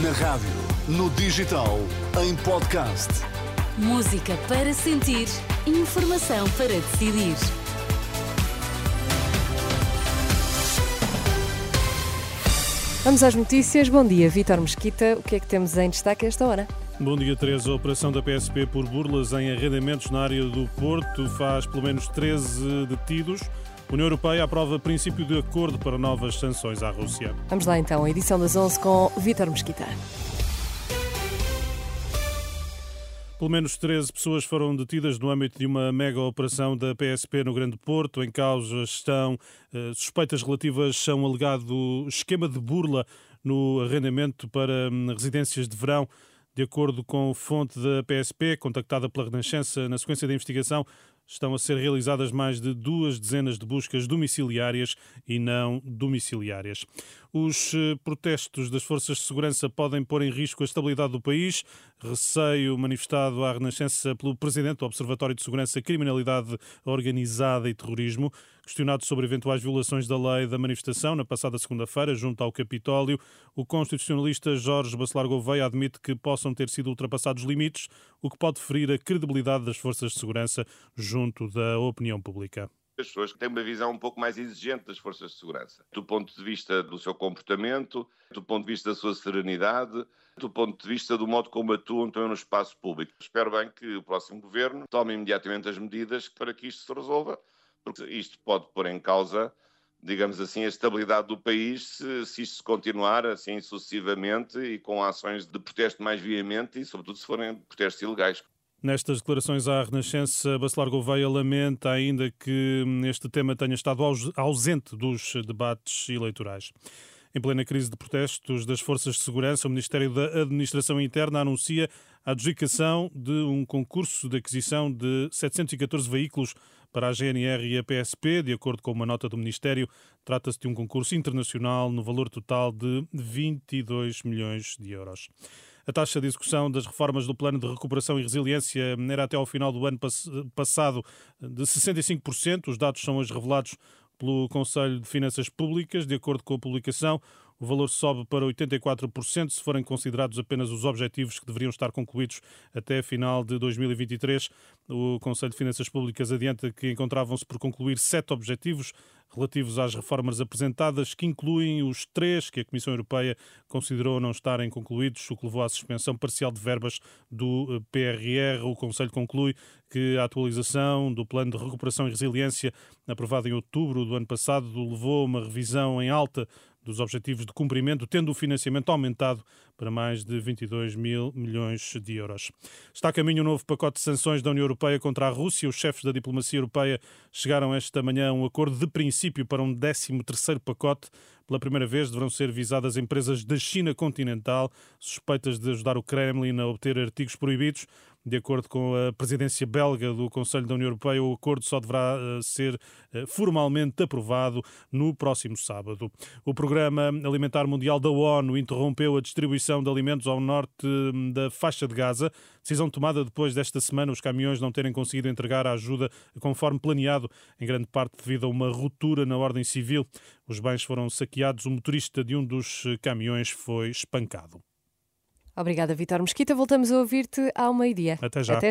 Na rádio, no digital, em podcast. Música para sentir, informação para decidir. Vamos às notícias. Bom dia, Vítor Mesquita. O que é que temos em destaque a esta hora? Bom dia, Teresa. A operação da PSP por burlas em arrendamentos na área do Porto faz pelo menos 13 detidos. A União Europeia aprova princípio de acordo para novas sanções à Rússia. Vamos lá então, a edição das 11 com Vítor Mesquita. Pelo menos 13 pessoas foram detidas no âmbito de uma mega operação da PSP no Grande Porto. Em causa estão uh, suspeitas relativas a um alegado esquema de burla no arrendamento para um, residências de verão. De acordo com fonte da PSP, contactada pela Renascença na sequência da investigação, estão a ser realizadas mais de duas dezenas de buscas domiciliárias e não domiciliárias. Os eh, protestos das forças de segurança podem pôr em risco a estabilidade do país. Receio manifestado à Renascença pelo presidente do Observatório de Segurança, Criminalidade Organizada e Terrorismo, questionado sobre eventuais violações da lei da manifestação na passada segunda-feira, junto ao Capitólio. O constitucionalista Jorge Bacelar Gouveia admite que possam ter sido ultrapassados limites, o que pode ferir a credibilidade das forças de segurança junto da opinião pública as pessoas que têm uma visão um pouco mais exigente das forças de segurança, do ponto de vista do seu comportamento, do ponto de vista da sua serenidade, do ponto de vista do modo como atuam também no espaço público. Espero bem que o próximo governo tome imediatamente as medidas para que isto se resolva, porque isto pode pôr em causa digamos assim, a estabilidade do país se, se isto continuar assim sucessivamente e com ações de protesto mais veemente e, sobretudo, se forem protestos ilegais. Nestas declarações à Renascença, Bacelar Gouveia lamenta ainda que este tema tenha estado ausente dos debates eleitorais. Em plena crise de protestos das forças de segurança, o Ministério da Administração Interna anuncia a adjudicação de um concurso de aquisição de 714 veículos para a GNR e a PSP. De acordo com uma nota do Ministério, trata-se de um concurso internacional no valor total de 22 milhões de euros. A taxa de execução das reformas do Plano de Recuperação e Resiliência era até ao final do ano passado de 65%. Os dados são hoje revelados pelo Conselho de Finanças Públicas. De acordo com a publicação, o valor sobe para 84% se forem considerados apenas os objetivos que deveriam estar concluídos até a final de 2023. O Conselho de Finanças Públicas adianta que encontravam-se por concluir sete objetivos relativos às reformas apresentadas, que incluem os três que a Comissão Europeia considerou não estarem concluídos, o que levou à suspensão parcial de verbas do eh, PRR. O Conselho conclui que a atualização do Plano de Recuperação e Resiliência, aprovado em outubro do ano passado, levou a uma revisão em alta dos objetivos de cumprimento, tendo o financiamento aumentado para mais de 22 mil milhões de euros. Está a caminho um novo pacote de sanções da União Europeia contra a Rússia. Os chefes da diplomacia europeia chegaram esta manhã a um acordo de princípio para um 13º pacote. Pela primeira vez deverão ser visadas empresas da China continental suspeitas de ajudar o Kremlin a obter artigos proibidos. De acordo com a presidência belga do Conselho da União Europeia, o acordo só deverá eh, ser eh, formalmente aprovado no próximo sábado. O Programa Alimentar Mundial da ONU interrompeu a distribuição de alimentos ao norte hum, da faixa de Gaza, decisão tomada depois desta semana os caminhões não terem conseguido entregar a ajuda conforme planeado, em grande parte devido a uma ruptura na ordem civil. Os bens foram saqueados, o motorista de um dos eh, caminhões foi espancado. Obrigada, Vitor Mesquita. Voltamos a ouvir-te ao meio-dia. Até já. Até